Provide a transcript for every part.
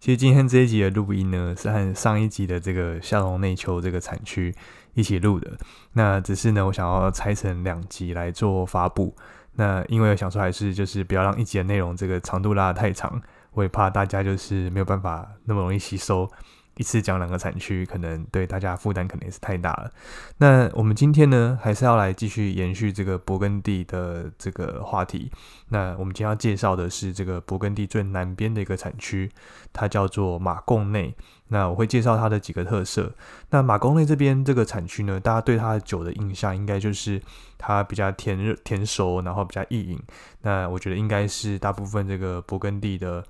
其实今天这一集的录音呢，是和上一集的这个夏隆内丘这个产区一起录的。那只是呢，我想要拆成两集来做发布。那因为想说还是就是不要让一集的内容这个长度拉得太长，我也怕大家就是没有办法那么容易吸收。一次讲两个产区，可能对大家负担可能也是太大了。那我们今天呢，还是要来继续延续这个勃艮第的这个话题。那我们今天要介绍的是这个勃艮第最南边的一个产区，它叫做马贡内。那我会介绍它的几个特色。那马贡内这边这个产区呢，大家对它的酒的印象，应该就是它比较甜热、甜熟，然后比较易饮。那我觉得应该是大部分这个勃艮第的。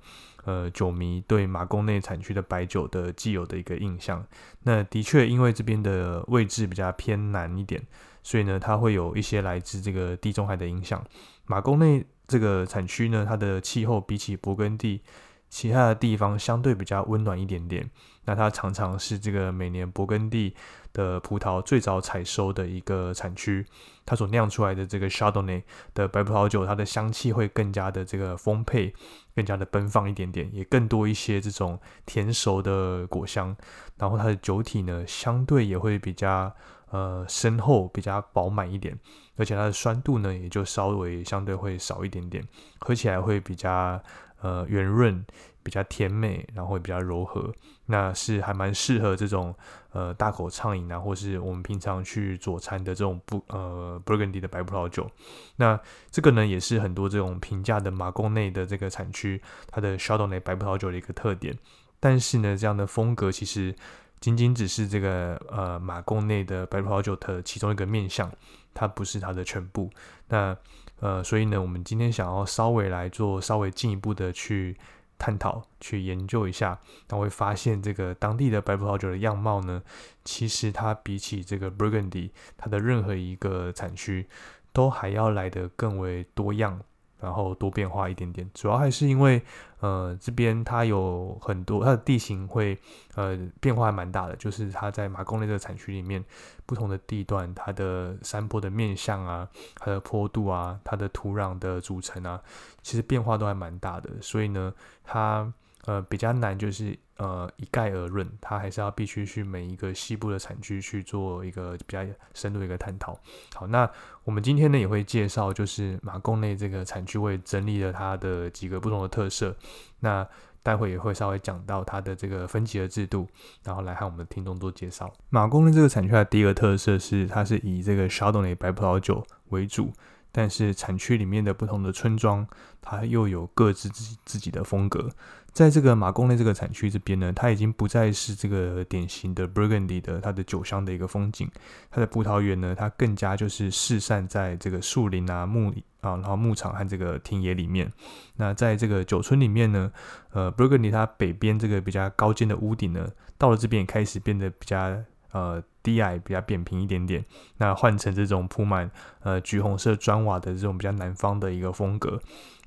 呃，酒迷对马贡内产区的白酒的既有的一个印象，那的确因为这边的位置比较偏南一点，所以呢，它会有一些来自这个地中海的影响。马贡内这个产区呢，它的气候比起勃艮第其他的地方相对比较温暖一点点。那它常常是这个每年勃艮第的葡萄最早采收的一个产区，它所酿出来的这个 Chardonnay 的白葡萄酒，它的香气会更加的这个丰沛，更加的奔放一点点，也更多一些这种甜熟的果香。然后它的酒体呢，相对也会比较呃深厚，比较饱满一点，而且它的酸度呢，也就稍微相对会少一点点，喝起来会比较呃圆润。比较甜美，然后会比较柔和，那是还蛮适合这种呃大口畅饮啊，或是我们平常去佐餐的这种不呃 Burgundy 的白葡萄酒。那这个呢，也是很多这种平价的马贡内的这个产区它的 Chardonnay 白葡萄酒的一个特点。但是呢，这样的风格其实仅仅只是这个呃马贡内的白葡萄酒的其中一个面向，它不是它的全部。那呃，所以呢，我们今天想要稍微来做稍微进一步的去。探讨去研究一下，那会发现这个当地的白葡萄酒的样貌呢，其实它比起这个 Burgundy，它的任何一个产区都还要来得更为多样。然后多变化一点点，主要还是因为，呃，这边它有很多它的地形会，呃，变化还蛮大的。就是它在马公内这个产区里面，不同的地段，它的山坡的面向啊，它的坡度啊，它的土壤的组成啊，其实变化都还蛮大的。所以呢，它。呃，比较难，就是呃一概而论，它还是要必须去每一个西部的产区去做一个比较深入的一个探讨。好，那我们今天呢也会介绍，就是马贡内这个产区会整理了它的几个不同的特色。那待会也会稍微讲到它的这个分级的制度，然后来和我们的听众做介绍。马贡内这个产区的第一个特色是，它是以这个 Chardonnay 白葡萄酒为主。但是产区里面的不同的村庄，它又有各自自己自己的风格。在这个马贡内这个产区这边呢，它已经不再是这个典型的 Burgundy 的它的酒香的一个风景。它的葡萄园呢，它更加就是四散在这个树林啊、牧啊，然后牧场和这个田野里面。那在这个酒村里面呢，呃，Burgundy 它北边这个比较高尖的屋顶呢，到了这边也开始变得比较。呃，低矮比较扁平一点点，那换成这种铺满呃橘红色砖瓦的这种比较南方的一个风格。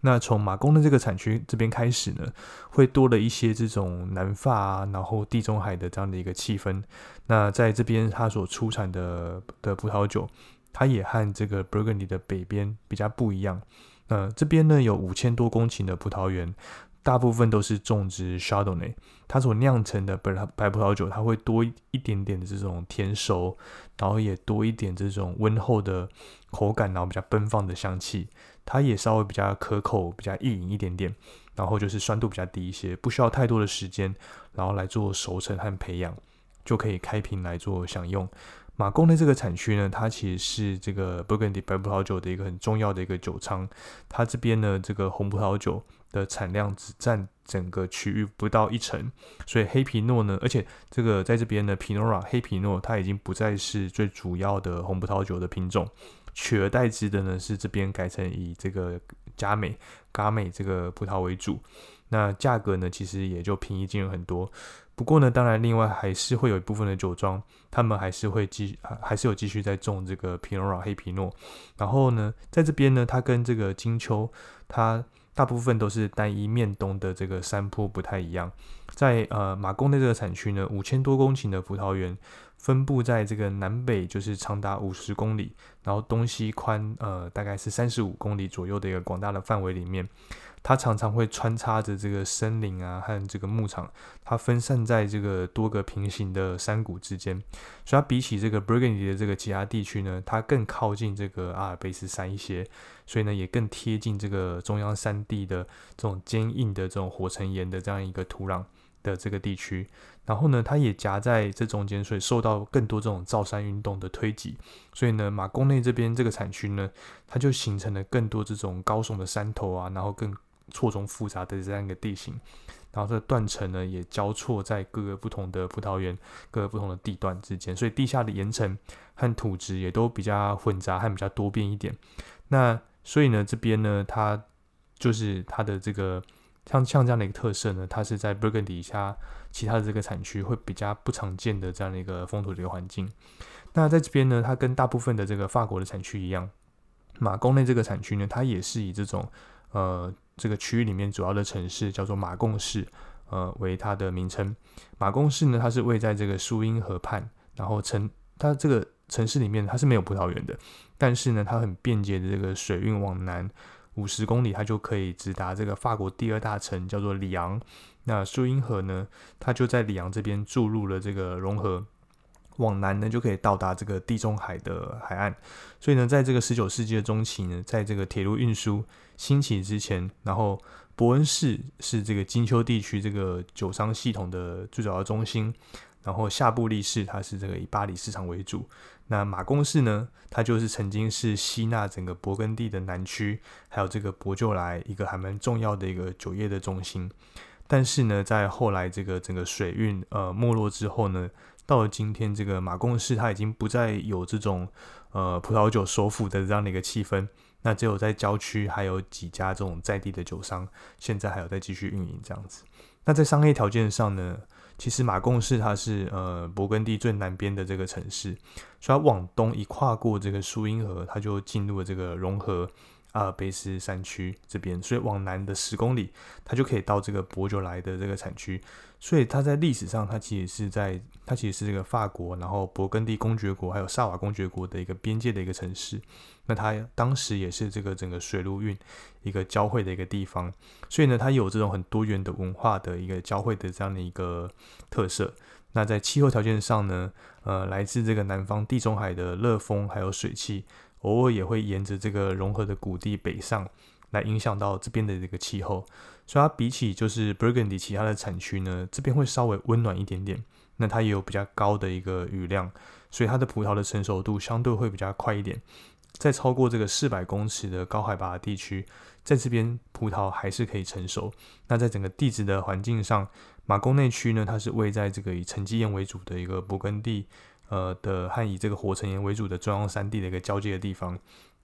那从马贡的这个产区这边开始呢，会多了一些这种南法啊，然后地中海的这样的一个气氛。那在这边它所出产的的葡萄酒，它也和这个勃艮第的北边比较不一样。那这边呢有五千多公顷的葡萄园。大部分都是种植 Chardonnay，它所酿成的白白葡萄酒，它会多一点点的这种甜熟，然后也多一点这种温厚的口感，然后比较奔放的香气。它也稍微比较可口，比较易饮一点点，然后就是酸度比较低一些，不需要太多的时间，然后来做熟成和培养。就可以开瓶来做享用。马贡内这个产区呢，它其实是这个 Burgundy 白葡萄酒的一个很重要的一个酒仓。它这边呢，这个红葡萄酒的产量只占整个区域不到一成，所以黑皮诺呢，而且这个在这边的皮诺拉黑皮诺，它已经不再是最主要的红葡萄酒的品种，取而代之的呢是这边改成以这个加美、嘎美这个葡萄为主。那价格呢，其实也就平易近人很多。不过呢，当然，另外还是会有一部分的酒庄，他们还是会继还是有继续在种这个皮诺拉黑皮诺。然后呢，在这边呢，它跟这个金秋，它大部分都是单一面东的这个山坡不太一样。在呃马宫内这个产区呢，五千多公顷的葡萄园分布在这个南北，就是长达五十公里，然后东西宽呃大概是三十五公里左右的一个广大的范围里面。它常常会穿插着这个森林啊和这个牧场，它分散在这个多个平行的山谷之间，所以它比起这个 Burgundy 的这个其他地区呢，它更靠近这个阿尔卑斯山一些，所以呢也更贴近这个中央山地的这种坚硬的这种火成岩的这样一个土壤的这个地区。然后呢，它也夹在这中间，所以受到更多这种造山运动的推挤，所以呢，马宫内这边这个产区呢，它就形成了更多这种高耸的山头啊，然后更错综复杂的这样一个地形，然后这断层呢也交错在各个不同的葡萄园、各个不同的地段之间，所以地下的岩层和土质也都比较混杂和比较多变一点。那所以呢，这边呢，它就是它的这个像像这样的一个特色呢，它是在 Burgundy 下其他的这个产区会比较不常见的这样的一个风土的一个环境。那在这边呢，它跟大部分的这个法国的产区一样，马贡内这个产区呢，它也是以这种呃。这个区域里面主要的城市叫做马贡市，呃，为它的名称。马贡市呢，它是位在这个苏茵河畔，然后城它这个城市里面它是没有葡萄园的，但是呢，它很便捷的这个水运往南五十公里，它就可以直达这个法国第二大城叫做里昂。那苏茵河呢，它就在里昂这边注入了这个融合。往南呢，就可以到达这个地中海的海岸。所以呢，在这个十九世纪的中期呢，在这个铁路运输兴起之前，然后伯恩市是这个金秋地区这个酒商系统的最主要中心。然后夏布利市它是这个以巴黎市场为主。那马贡市呢，它就是曾经是吸纳整个勃艮第的南区，还有这个博就来一个还蛮重要的一个酒业的中心。但是呢，在后来这个整个水运呃没落之后呢，到了今天，这个马贡市它已经不再有这种呃葡萄酒首府的这样的一个气氛，那只有在郊区还有几家这种在地的酒商，现在还有在继续运营这样子。那在商业条件上呢，其实马贡市它是呃勃艮第最南边的这个城市，所以它往东一跨过这个苏茵河，它就进入了这个融合。阿尔卑斯山区这边，所以往南的十公里，它就可以到这个博酒来的这个产区。所以它在历史上，它其实是在它其实是这个法国，然后勃艮第公爵国还有萨瓦公爵国的一个边界的一个城市。那它当时也是这个整个水陆运一个交汇的一个地方。所以呢，它有这种很多元的文化的一个交汇的这样的一个特色。那在气候条件上呢，呃，来自这个南方地中海的热风还有水汽。偶尔也会沿着这个融合的谷地北上，来影响到这边的这个气候，所以它比起就是 Burgundy 其他的产区呢，这边会稍微温暖一点点。那它也有比较高的一个雨量，所以它的葡萄的成熟度相对会比较快一点。在超过这个四百公尺的高海拔地区，在这边葡萄还是可以成熟。那在整个地质的环境上，马贡内区呢，它是位在这个以沉积岩为主的一个勃艮第。呃的和以这个火成岩为主的中央山地的一个交界的地方，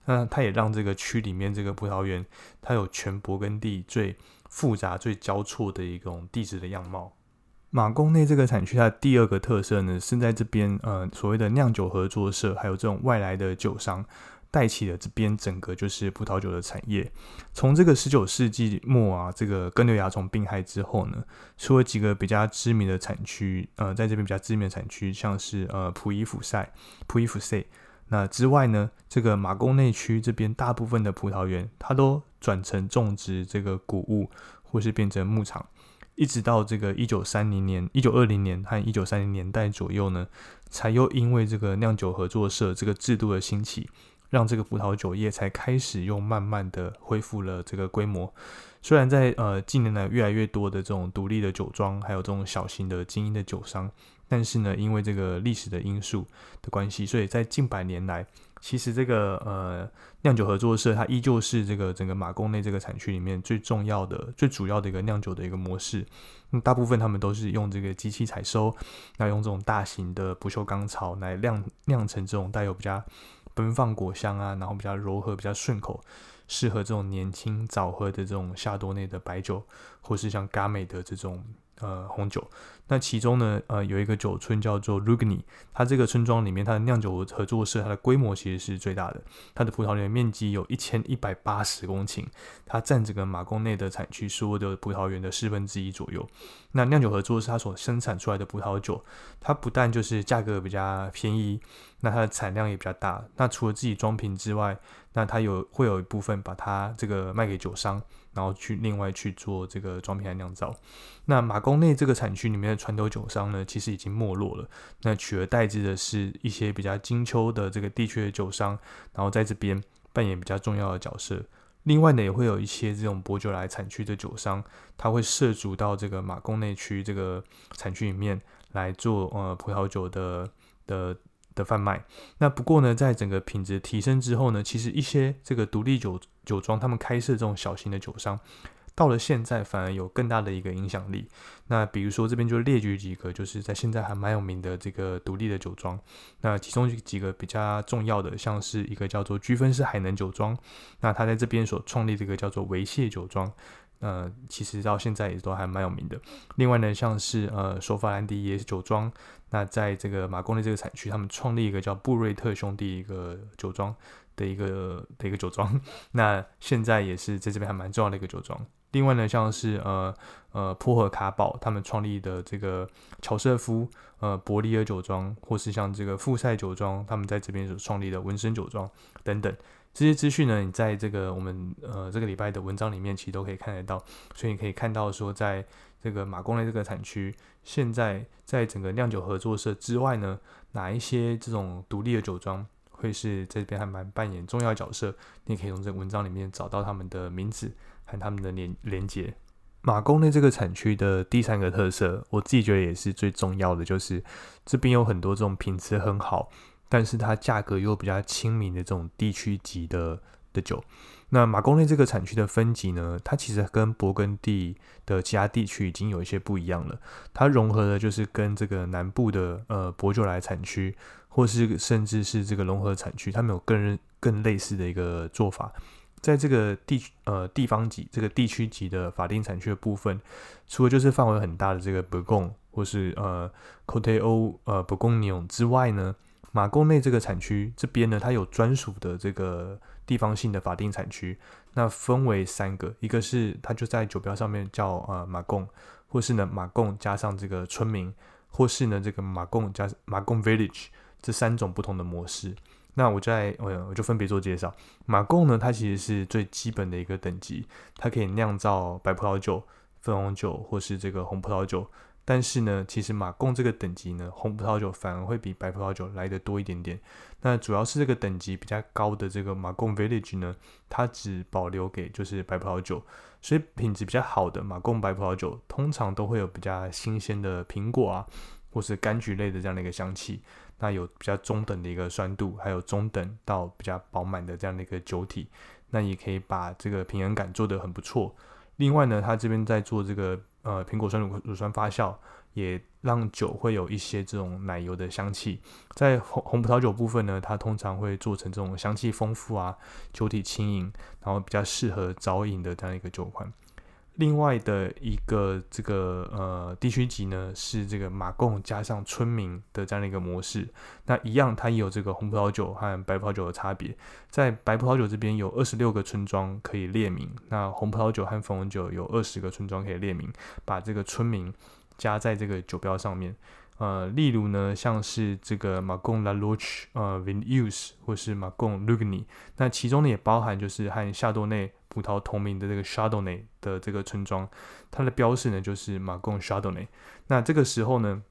那它也让这个区里面这个葡萄园，它有全勃艮第最复杂、最交错的一种地质的样貌。马贡内这个产区，它的第二个特色呢，是在这边呃所谓的酿酒合作社，还有这种外来的酒商。带起了这边整个就是葡萄酒的产业。从这个十九世纪末啊，这个根瘤蚜虫病害之后呢，除了几个比较知名的产区，呃，在这边比较知名的产区，像是呃普伊府塞、普伊府塞，那之外呢，这个马贡内区这边大部分的葡萄园，它都转成种植这个谷物，或是变成牧场，一直到这个一九三零年、一九二零年和一九三零年代左右呢，才又因为这个酿酒合作社这个制度的兴起。让这个葡萄酒业才开始又慢慢的恢复了这个规模。虽然在呃近年来越来越多的这种独立的酒庄，还有这种小型的精英的酒商，但是呢，因为这个历史的因素的关系，所以在近百年来，其实这个呃酿酒合作社它依旧是这个整个马公内这个产区里面最重要的、最主要的一个酿酒的一个模式。那大部分他们都是用这个机器采收，那用这种大型的不锈钢槽来酿酿成这种带有比较奔放果香啊，然后比较柔和、比较顺口，适合这种年轻早喝的这种夏多内的白酒，或是像嘎美的这种。呃，红酒，那其中呢，呃，有一个酒村叫做 Rugni，它这个村庄里面，它的酿酒合作社，它的规模其实是最大的，它的葡萄园面积有一千一百八十公顷，它占这个马宫内的产区所有的葡萄园的四分之一左右。那酿酒合作是它所生产出来的葡萄酒，它不但就是价格比较便宜，那它的产量也比较大。那除了自己装瓶之外，那它有会有一部分把它这个卖给酒商。然后去另外去做这个装瓶来酿造。那马宫内这个产区里面的传统酒商呢，其实已经没落了。那取而代之的是一些比较金秋的这个地区的酒商，然后在这边扮演比较重要的角色。另外呢，也会有一些这种薄酒来产区的酒商，他会涉足到这个马宫内区这个产区里面来做呃葡萄酒的的。的贩卖，那不过呢，在整个品质提升之后呢，其实一些这个独立酒酒庄，他们开设这种小型的酒商，到了现在反而有更大的一个影响力。那比如说这边就列举几个，就是在现在还蛮有名的这个独立的酒庄。那其中几个比较重要的，像是一个叫做居分式海能酒庄，那他在这边所创立这个叫做维谢酒庄。呃，其实到现在也都还蛮有名的。另外呢，像是呃，索法兰迪也是酒庄，那在这个马贡的这个产区，他们创立一个叫布瑞特兄弟一个酒庄的一个的一个酒庄，那现在也是在这边还蛮重要的一个酒庄。另外呢，像是呃呃波赫卡堡他们创立的这个乔瑟夫呃伯利尔酒庄，或是像这个富赛酒庄，他们在这边所创立的文森酒庄等等。这些资讯呢，你在这个我们呃这个礼拜的文章里面其实都可以看得到，所以你可以看到说，在这个马公内这个产区，现在在整个酿酒合作社之外呢，哪一些这种独立的酒庄会是这边还蛮扮演重要角色？你可以从这个文章里面找到他们的名字和他们的连连接。马公内这个产区的第三个特色，我自己觉得也是最重要的，就是这边有很多这种品质很好。但是它价格又比较亲民的这种地区级的的酒，那马公内这个产区的分级呢，它其实跟勃艮第的其他地区已经有一些不一样了。它融合的就是跟这个南部的呃薄酒来产区，或是甚至是这个融合产区，他们有更更类似的一个做法。在这个地呃地方级这个地区级的法定产区的部分，除了就是范围很大的这个勃贡或是呃 Cote O 呃勃贡尼之外呢。马贡内这个产区这边呢，它有专属的这个地方性的法定产区，那分为三个，一个是它就在酒标上面叫呃马贡，或是呢马贡加上这个村民，或是呢这个马贡加马贡 village 这三种不同的模式。那我在呃我就分别做介绍。马贡呢，它其实是最基本的一个等级，它可以酿造白葡萄酒、粉红酒或是这个红葡萄酒。但是呢，其实马贡这个等级呢，红葡萄酒反而会比白葡萄酒来的多一点点。那主要是这个等级比较高的这个马贡 Village 呢，它只保留给就是白葡萄酒，所以品质比较好的马贡白葡萄酒，通常都会有比较新鲜的苹果啊，或是柑橘类的这样的一个香气。那有比较中等的一个酸度，还有中等到比较饱满的这样的一个酒体，那也可以把这个平衡感做得很不错。另外呢，它这边在做这个。呃，苹果酸乳乳酸发酵也让酒会有一些这种奶油的香气。在红红葡萄酒部分呢，它通常会做成这种香气丰富啊，酒体轻盈，然后比较适合早饮的这样一个酒款。另外的一个这个呃地区级呢，是这个马贡加上村民的这样的一个模式。那一样，它也有这个红葡萄酒和白葡萄酒的差别。在白葡萄酒这边有二十六个村庄可以列名，那红葡萄酒和粉红酒有二十个村庄可以列名，把这个村民加在这个酒标上面。呃，例如呢，像是这个马贡拉罗奇呃 Vinus 或是马贡卢格尼那其中呢也包含就是和夏多内葡萄同名的这个 Chardonnay 的这个村庄，它的标识呢就是马贡 Chardonnay。那这个时候呢，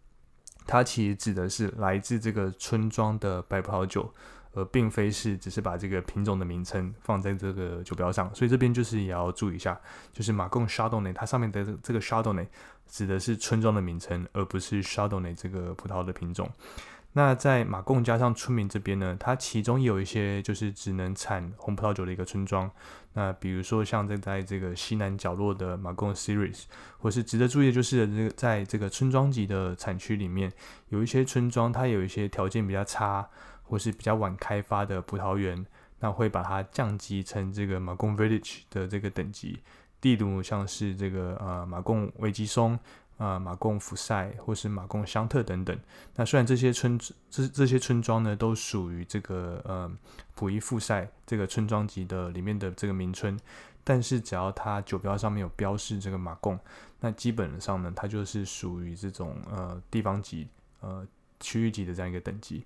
它其实指的是来自这个村庄的白葡萄酒，而并非是只是把这个品种的名称放在这个酒标上。所以这边就是也要注意一下，就是马贡 Chardonnay 它上面的这个 Chardonnay 指的是村庄的名称，而不是 Chardonnay 这个葡萄的品种。那在马贡加上村民这边呢，它其中有一些就是只能产红葡萄酒的一个村庄。那比如说像在在这个西南角落的马贡 Series，或是值得注意的就是这个在这个村庄级的产区里面，有一些村庄它有一些条件比较差，或是比较晚开发的葡萄园，那会把它降级成这个马贡 Village 的这个等级。例如像是这个呃马贡维吉松。啊，马贡福塞或是马贡香特等等。那虽然这些村这这些村庄呢，都属于这个呃普伊富塞这个村庄级的里面的这个名村，但是只要它酒标上面有标示这个马贡，那基本上呢，它就是属于这种呃地方级呃区域级的这样一个等级。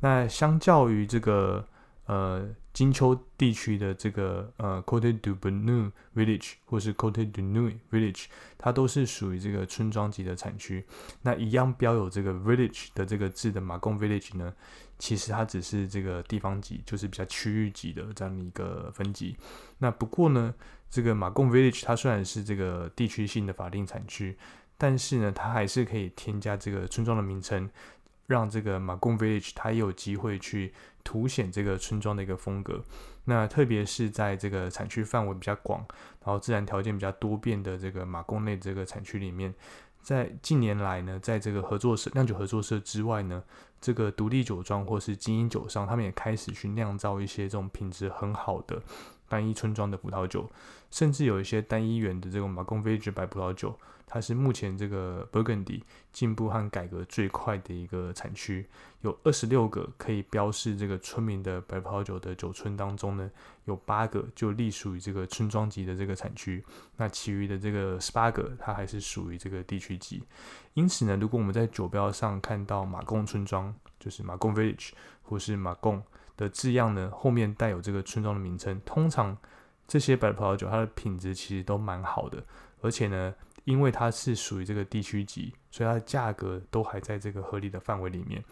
那相较于这个。呃，金秋地区的这个呃，Cote du Benu Village 或是 Cote du n u i Village，它都是属于这个村庄级的产区。那一样标有这个 Village 的这个字的马贡 Village 呢，其实它只是这个地方级，就是比较区域级的这样的一个分级。那不过呢，这个马贡 Village 它虽然是这个地区性的法定产区，但是呢，它还是可以添加这个村庄的名称。让这个马贡 Village 它也有机会去凸显这个村庄的一个风格。那特别是在这个产区范围比较广，然后自然条件比较多变的这个马贡内这个产区里面，在近年来呢，在这个合作社酿酒合作社之外呢，这个独立酒庄或是精英酒商，他们也开始去酿造一些这种品质很好的单一村庄的葡萄酒，甚至有一些单一园的这个马贡 village 白葡萄酒。它是目前这个 Burgundy 进步和改革最快的一个产区，有二十六个可以标示这个村民的白葡萄酒的酒村当中呢，有八个就隶属于这个村庄级的这个产区，那其余的这个十八个它还是属于这个地区级。因此呢，如果我们在酒标上看到马贡村庄，就是马贡 Village 或是马贡的字样呢，后面带有这个村庄的名称，通常这些白葡萄酒它的品质其实都蛮好的，而且呢。因为它是属于这个地区级，所以它的价格都还在这个合理的范围里面。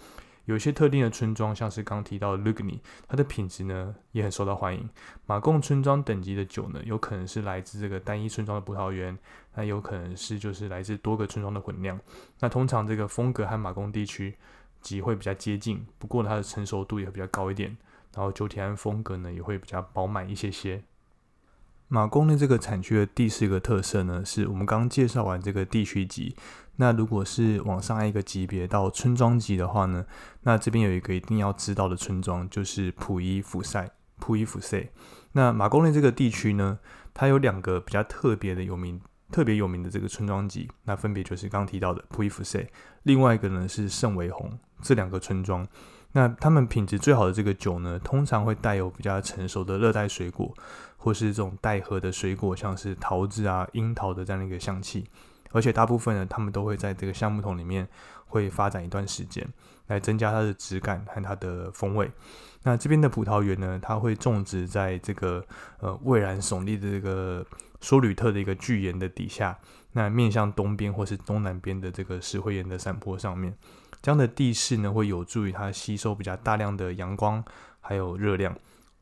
有一些特定的村庄，像是刚提到的 Lugni，它的品质呢也很受到欢迎。马贡村庄等级的酒呢，有可能是来自这个单一村庄的葡萄园，那有可能是就是来自多个村庄的混酿。那通常这个风格和马贡地区级会比较接近，不过它的成熟度也会比较高一点，然后酒体和风格呢也会比较饱满一些些。马贡的这个产区的第四个特色呢，是我们刚介绍完这个地区级。那如果是往上一个级别到村庄级的话呢，那这边有一个一定要知道的村庄，就是普伊福塞。普伊福塞。那马贡的这个地区呢，它有两个比较特别的有名、特别有名的这个村庄级，那分别就是刚提到的普伊福塞，另外一个呢是圣维红。这两个村庄，那他们品质最好的这个酒呢，通常会带有比较成熟的热带水果。或是这种带核的水果，像是桃子啊、樱桃的这样的一个香气，而且大部分呢，他们都会在这个橡木桶里面会发展一段时间，来增加它的质感和它的风味。那这边的葡萄园呢，它会种植在这个呃蔚然耸立的这个梭吕特的一个巨岩的底下，那面向东边或是东南边的这个石灰岩的山坡上面，这样的地势呢，会有助于它吸收比较大量的阳光还有热量。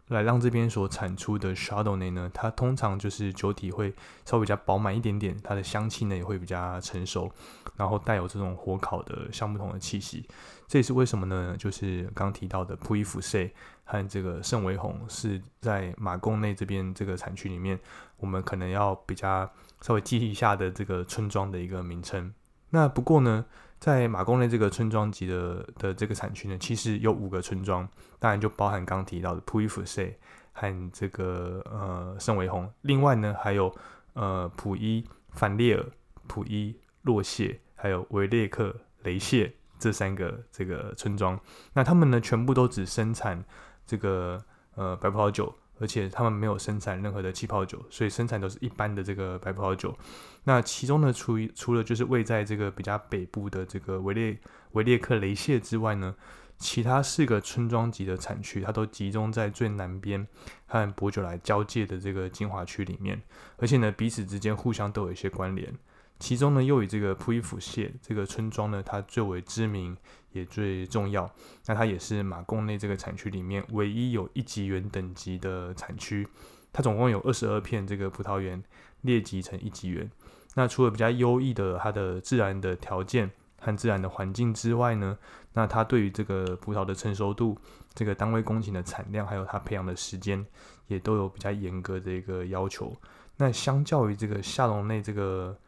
来让这边所产出的 Chardonnay 呢，它通常就是酒体会稍微比较饱满一点点，它的香气呢也会比较成熟，然后带有这种火烤的橡木桶的气息。这也是为什么呢？就是刚提到的普伊福塞和这个圣维红是在马贡内这边这个产区里面，我们可能要比较稍微记一下的这个村庄的一个名称。那不过呢？在马公内这个村庄级的的这个产区呢，其实有五个村庄，当然就包含刚提到的普伊福塞和这个呃圣维红，另外呢还有呃普伊凡列尔、普伊洛谢，还有维列克雷谢这三个这个村庄。那他们呢全部都只生产这个呃白葡萄酒。而且他们没有生产任何的气泡酒，所以生产都是一般的这个白葡萄酒。那其中呢，除除了就是位在这个比较北部的这个维列维列克雷谢之外呢，其他四个村庄级的产区，它都集中在最南边和博酒来交界的这个精华区里面。而且呢，彼此之间互相都有一些关联。其中呢，又以这个普伊府谢这个村庄呢，它最为知名，也最重要。那它也是马贡内这个产区里面唯一有一级园等级的产区。它总共有二十二片这个葡萄园列级成一级园。那除了比较优异的它的自然的条件和自然的环境之外呢，那它对于这个葡萄的成熟度、这个单位公顷的产量，还有它培养的时间，也都有比较严格的一个要求。那相较于这个夏隆内这个。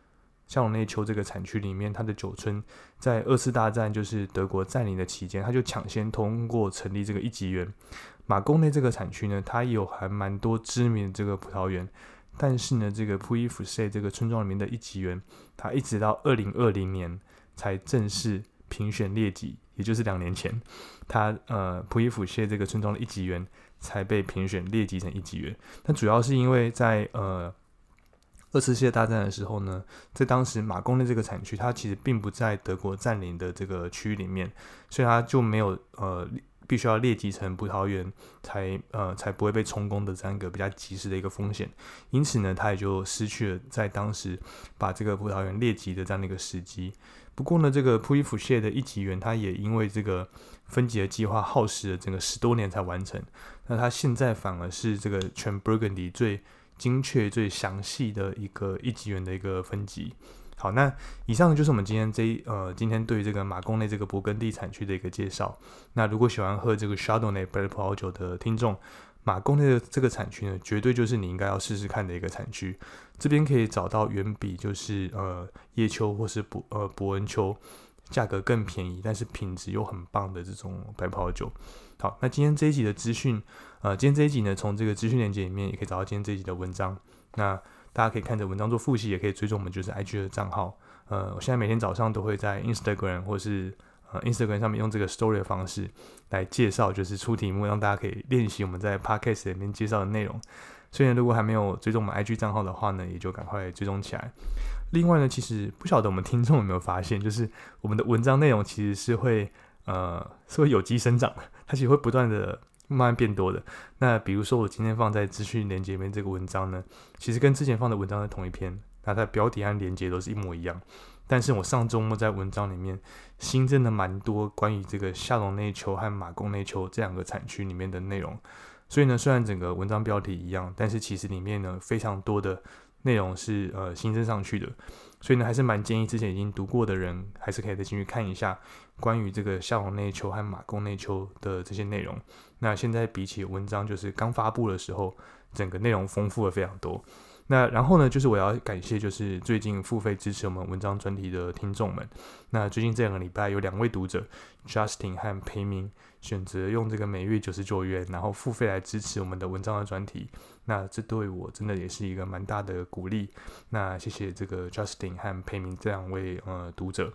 夏隆内丘这个产区里面，它的酒村在二次大战就是德国占领的期间，它就抢先通过成立这个一级园。马贡内这个产区呢，它有还蛮多知名的这个葡萄园，但是呢，这个普伊夫塞这个村庄里面的一级园，它一直到二零二零年才正式评选列级，也就是两年前，它呃普伊夫塞这个村庄的一级园才被评选列级成一级园。但主要是因为在呃。二次世界大战的时候呢，在当时马贡的这个产区，它其实并不在德国占领的这个区域里面，所以它就没有呃必须要列级成葡萄园才呃才不会被充公的这样一个比较及时的一个风险，因此呢，它也就失去了在当时把这个葡萄园列级的这样的一个时机。不过呢，这个普伊夫谢的一级园，它也因为这个分级的计划耗时了整个十多年才完成，那它现在反而是这个全 Burgundy 最。精确最详细的一个一级园的一个分级。好，那以上就是我们今天这呃今天对于这个马贡内这个勃艮第产区的一个介绍。那如果喜欢喝这个 Chardonnay 白葡萄酒的听众，马贡内的这个产区呢，绝对就是你应该要试试看的一个产区。这边可以找到远比就是呃叶丘或是伯呃伯恩丘价格更便宜，但是品质又很棒的这种白葡萄酒。好，那今天这一集的资讯。呃，今天这一集呢，从这个资讯链接里面也可以找到今天这一集的文章。那大家可以看着文章做复习，也可以追踪我们就是 IG 的账号。呃，我现在每天早上都会在 Instagram 或是呃 Instagram 上面用这个 Story 的方式来介绍，就是出题目，让大家可以练习我们在 Podcast 里面介绍的内容。所以如果还没有追踪我们 IG 账号的话呢，也就赶快追踪起来。另外呢，其实不晓得我们听众有没有发现，就是我们的文章内容其实是会呃是会有机生长的，它其实会不断的。慢慢变多的。那比如说，我今天放在资讯连接里面这个文章呢，其实跟之前放的文章是同一篇，那它的标题和连接都是一模一样。但是我上周末在文章里面新增了蛮多关于这个夏隆内丘和马贡内丘这两个产区里面的内容。所以呢，虽然整个文章标题一样，但是其实里面呢非常多的内容是呃新增上去的。所以呢，还是蛮建议之前已经读过的人，还是可以再进去看一下关于这个夏隆内丘和马贡内丘的这些内容。那现在比起文章，就是刚发布的时候，整个内容丰富了非常多。那然后呢，就是我要感谢，就是最近付费支持我们文章专题的听众们。那最近这两个礼拜，有两位读者 Justin 和裴明选择用这个每月九十九元，然后付费来支持我们的文章的专题。那这对我真的也是一个蛮大的鼓励。那谢谢这个 Justin 和裴明这两位呃读者。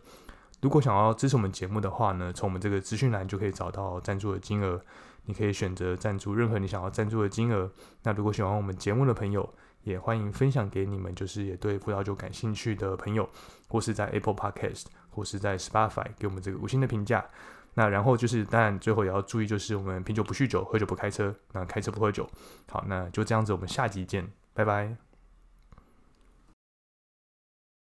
如果想要支持我们节目的话呢，从我们这个资讯栏就可以找到赞助的金额。你可以选择赞助任何你想要赞助的金额。那如果喜欢我们节目的朋友，也欢迎分享给你们，就是也对葡萄酒感兴趣的朋友，或是在 Apple Podcast 或是在 Spotify 给我们这个五星的评价。那然后就是，当然最后也要注意，就是我们品酒不酗酒，喝酒不开车，那开车不喝酒。好，那就这样子，我们下集见，拜拜。